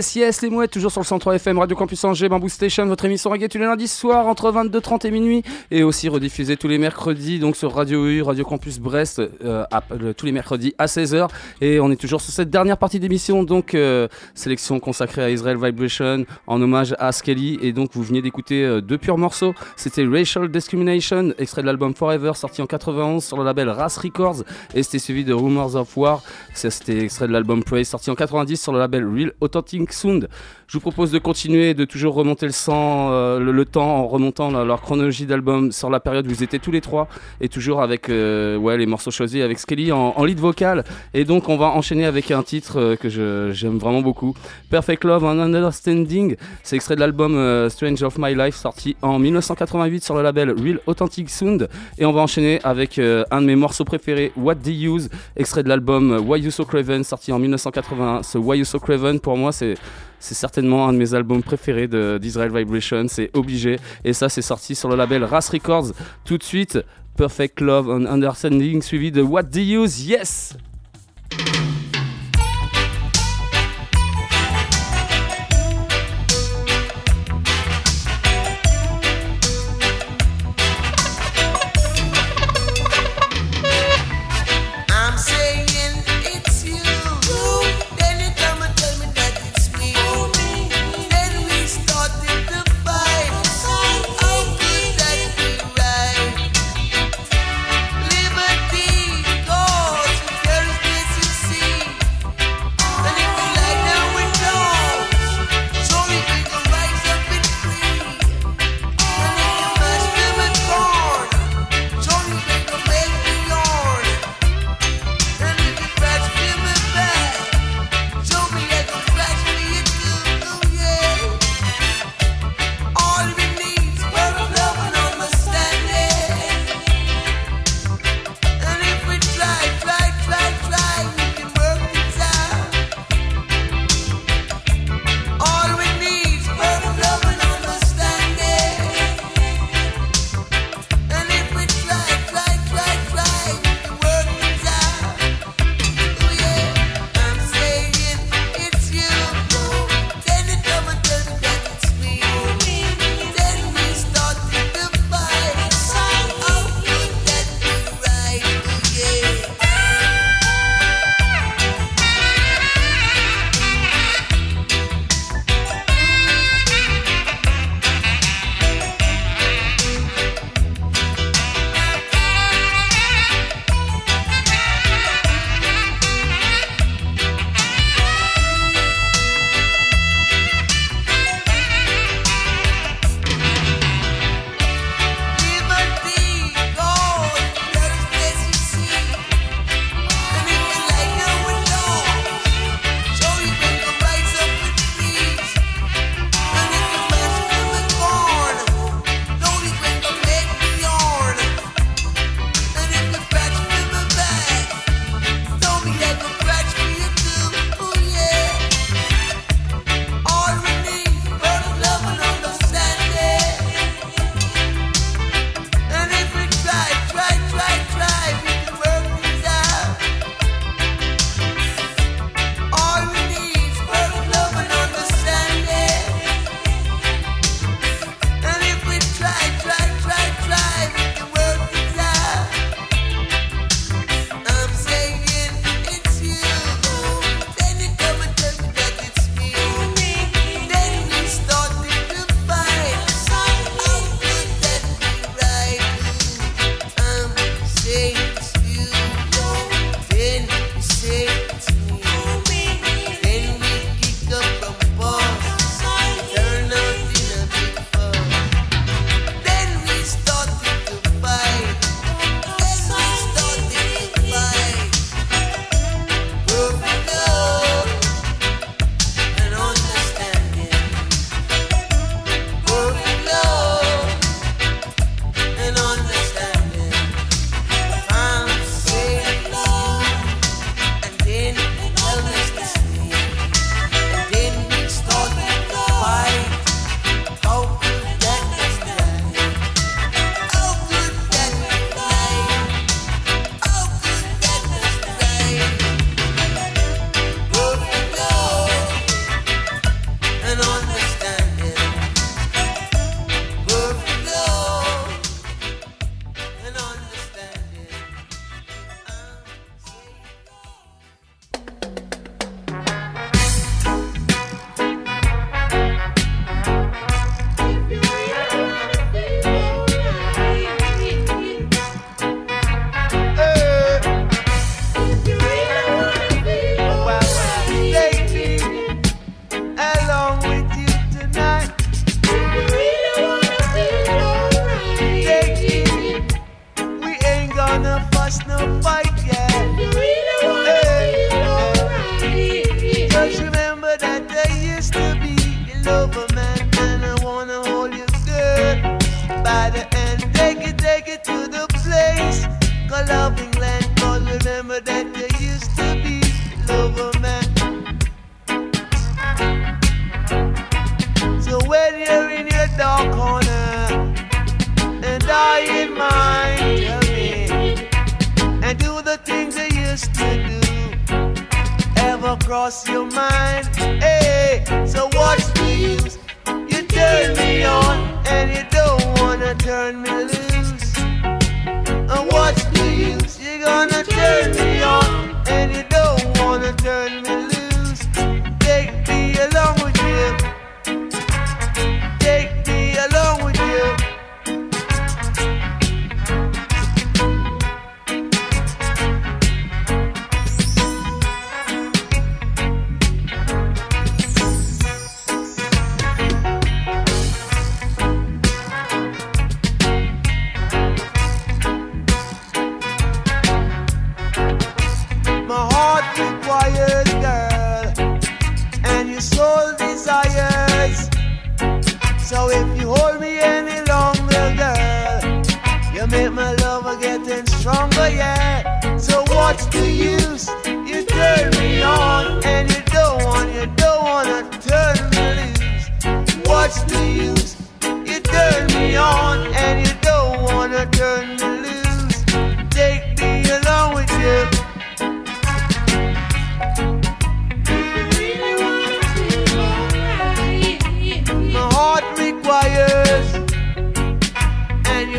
Yes, yes, les mouettes, toujours sur le 103 FM, Radio Campus Angers, Bamboo Station, votre émission reggae tous les lundis soirs entre 22h30 et minuit, et aussi rediffusée tous les mercredis, donc sur Radio U, Radio Campus Brest, euh, le- tous les mercredis à 16h. Et on est toujours sur cette dernière partie d'émission, donc euh, sélection consacrée à Israel Vibration, en hommage à Skelly. Et donc vous veniez d'écouter euh, deux purs morceaux. C'était Racial Discrimination, extrait de l'album Forever, sorti en 91 sur le label Ras Records, et c'était suivi de Rumors of War, c'était extrait de l'album Praise, sorti en 90 sur le label Real Authentic Sound. Je vous propose de continuer, de toujours remonter le, sang, euh, le, le temps en remontant leur chronologie d'album sur la période où ils étaient tous les trois et toujours avec euh, ouais, les morceaux choisis avec Skelly en, en lead vocal. Et donc on va enchaîner avec un titre euh, que j'aime vraiment beaucoup, Perfect Love and Understanding. C'est extrait de l'album euh, Strange of My Life sorti en 1988 sur le label Real Authentic Sound. Et on va enchaîner avec euh, un de mes morceaux préférés, What They Use, extrait de l'album Why You So Craven sorti en 1981. Ce Why You So Craven pour moi c'est c'est certainement un de mes albums préférés d'Israel Vibration, c'est obligé. Et ça, c'est sorti sur le label Ras Records. Tout de suite, Perfect Love and Understanding, suivi de What Do You Use? Yes!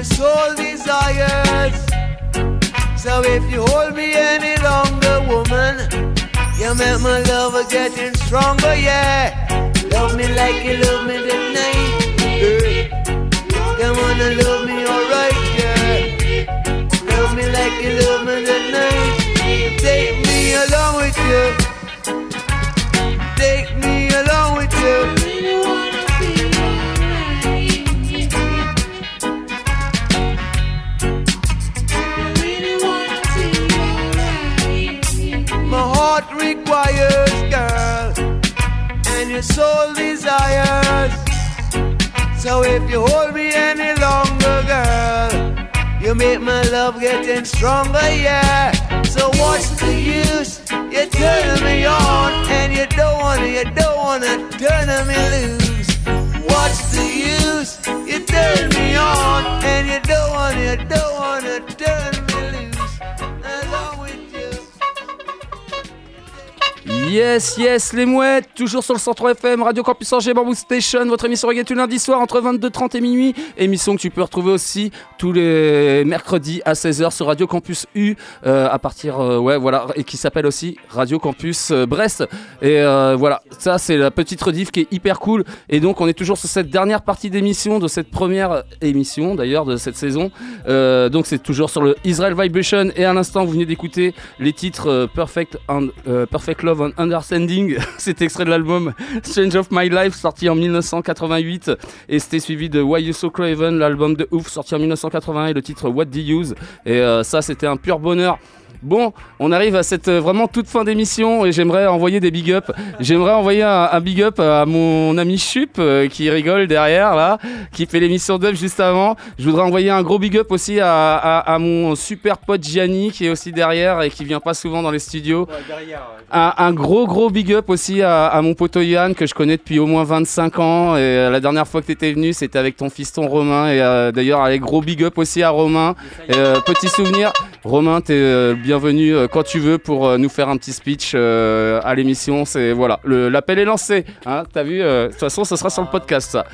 Your soul desires. So if you hold me any longer, woman, you make my love getting stronger, yeah. Love me like you love me tonight, girl. Come on and love me alright, yeah. Love me like you love me tonight. Take me along with you. Heart requires, girl, and your soul desires. So if you hold me any longer, girl, you make my love getting stronger, yeah. So what's the use? You turn me on, and you don't wanna, you don't wanna turn me loose. What's the use? You turn me on, and you don't wanna, you don't wanna turn Yes, yes, les mouettes, toujours sur le 103 FM, Radio Campus Angers, Bamboo Station, votre émission reggae tous les lundis soir entre 22h30 et minuit. Émission que tu peux retrouver aussi tous les mercredis à 16h sur Radio Campus U, euh, à partir, euh, ouais, voilà, et qui s'appelle aussi Radio Campus euh, Brest. Et voilà, ça c'est la petite rediff qui est hyper cool. Et donc on est toujours sur cette dernière partie d'émission, de cette première émission d'ailleurs de cette saison. Donc c'est toujours sur le Israel Vibration. Et à l'instant, vous venez d'écouter les titres Perfect, and, Perfect Love and Understanding. c'est extrait de l'album Change of My Life, sorti en 1988. Et c'était suivi de Why You So Craven, l'album de Ouf, sorti en 1981. Et le titre What Do You Use? Et euh, ça, c'était un pur bonheur. Bon, on arrive à cette euh, vraiment toute fin d'émission et j'aimerais envoyer des big up. J'aimerais envoyer un, un big up à mon ami Chup euh, qui rigole derrière là, qui fait l'émission d'Up juste avant. Je voudrais envoyer un gros big up aussi à, à- à mon super pote Gianni qui est aussi derrière et qui vient pas souvent dans les studios. Un, un gros gros big up aussi à, à mon poteau Yann que je connais depuis au moins 25 ans et euh, la dernière fois que tu étais venu c'était avec ton fiston Romain et d'ailleurs allez gros big up aussi à Romain. Et, petit souvenir, Romain t'es euh, bienvenu euh, quand tu veux pour euh, nous faire un petit speech euh, à l'émission. C'est voilà, l'appel est lancé. Hein, T'as vu De toute façon ça sera sur le podcast ça.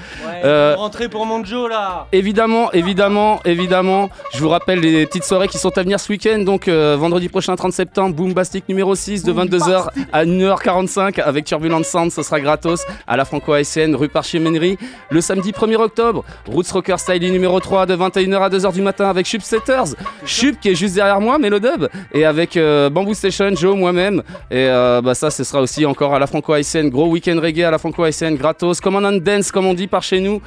Rentrée pour mon Joe là Évidemment, évidemment, évidemment. Je vous rappelle les petites soirées qui sont à venir ce week-end. Donc, vendredi prochain, 30 septembre, Boombastic numéro 6 de 22h à 1h45 avec Turbulent Sound. Ce sera gratos à la Franco-ASN, rue Parchemenerie. Le samedi 1er octobre, Roots Rocker Styling numéro 3 de 21h à 2h du matin avec Chup Setters. Chup qui est juste derrière moi, Mélodub. Et avec euh, Bamboo Station, Joe, moi-même. Et euh, bah, ça, ce sera aussi encore à la Franco-ASN. Gros week-end reggae à la Franco-ASN, gratos. Command and Dance, comme on dit par chez nous.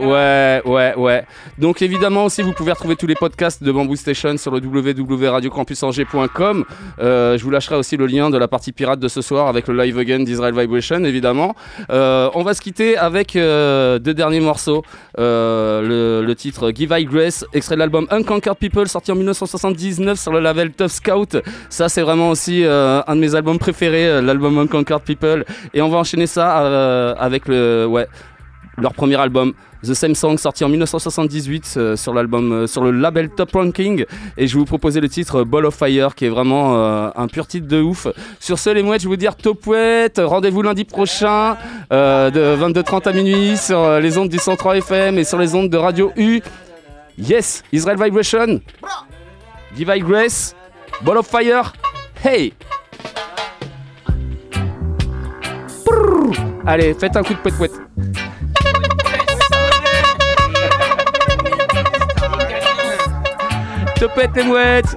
Ouais, ouais, ouais. Donc évidemment aussi, vous pouvez retrouver tous les podcasts de Bamboo Station sur le www.radiocampusangers.com. Euh, je vous lâcherai aussi le lien de la partie pirate de ce soir avec le live again d'Israel Vibration, évidemment. On va se quitter avec deux derniers morceaux. Le, titre Give I Grace, extrait de l'album Unconquered People, sorti en 1979. 1979 sur le label Tough Scout. Ça, c'est vraiment aussi euh, un de mes albums préférés, euh, l'album Unconquered People. Et on va enchaîner ça euh, avec le, leur premier album. The Same Song sorti en 1978 euh, sur l'album sur le label Top Ranking et je vais vous proposer le titre Ball of Fire qui est vraiment un pur titre de ouf. Sur ce les mouettes, je vous dire top ouette, rendez-vous lundi prochain de 22h30 à minuit sur les ondes du 103 FM et sur les ondes de Radio U. Yes, Israel Vibration. Divine Grace, Ball of Fire. Hey. Allez, faites un coup de pouet pouet. Topette les mouettes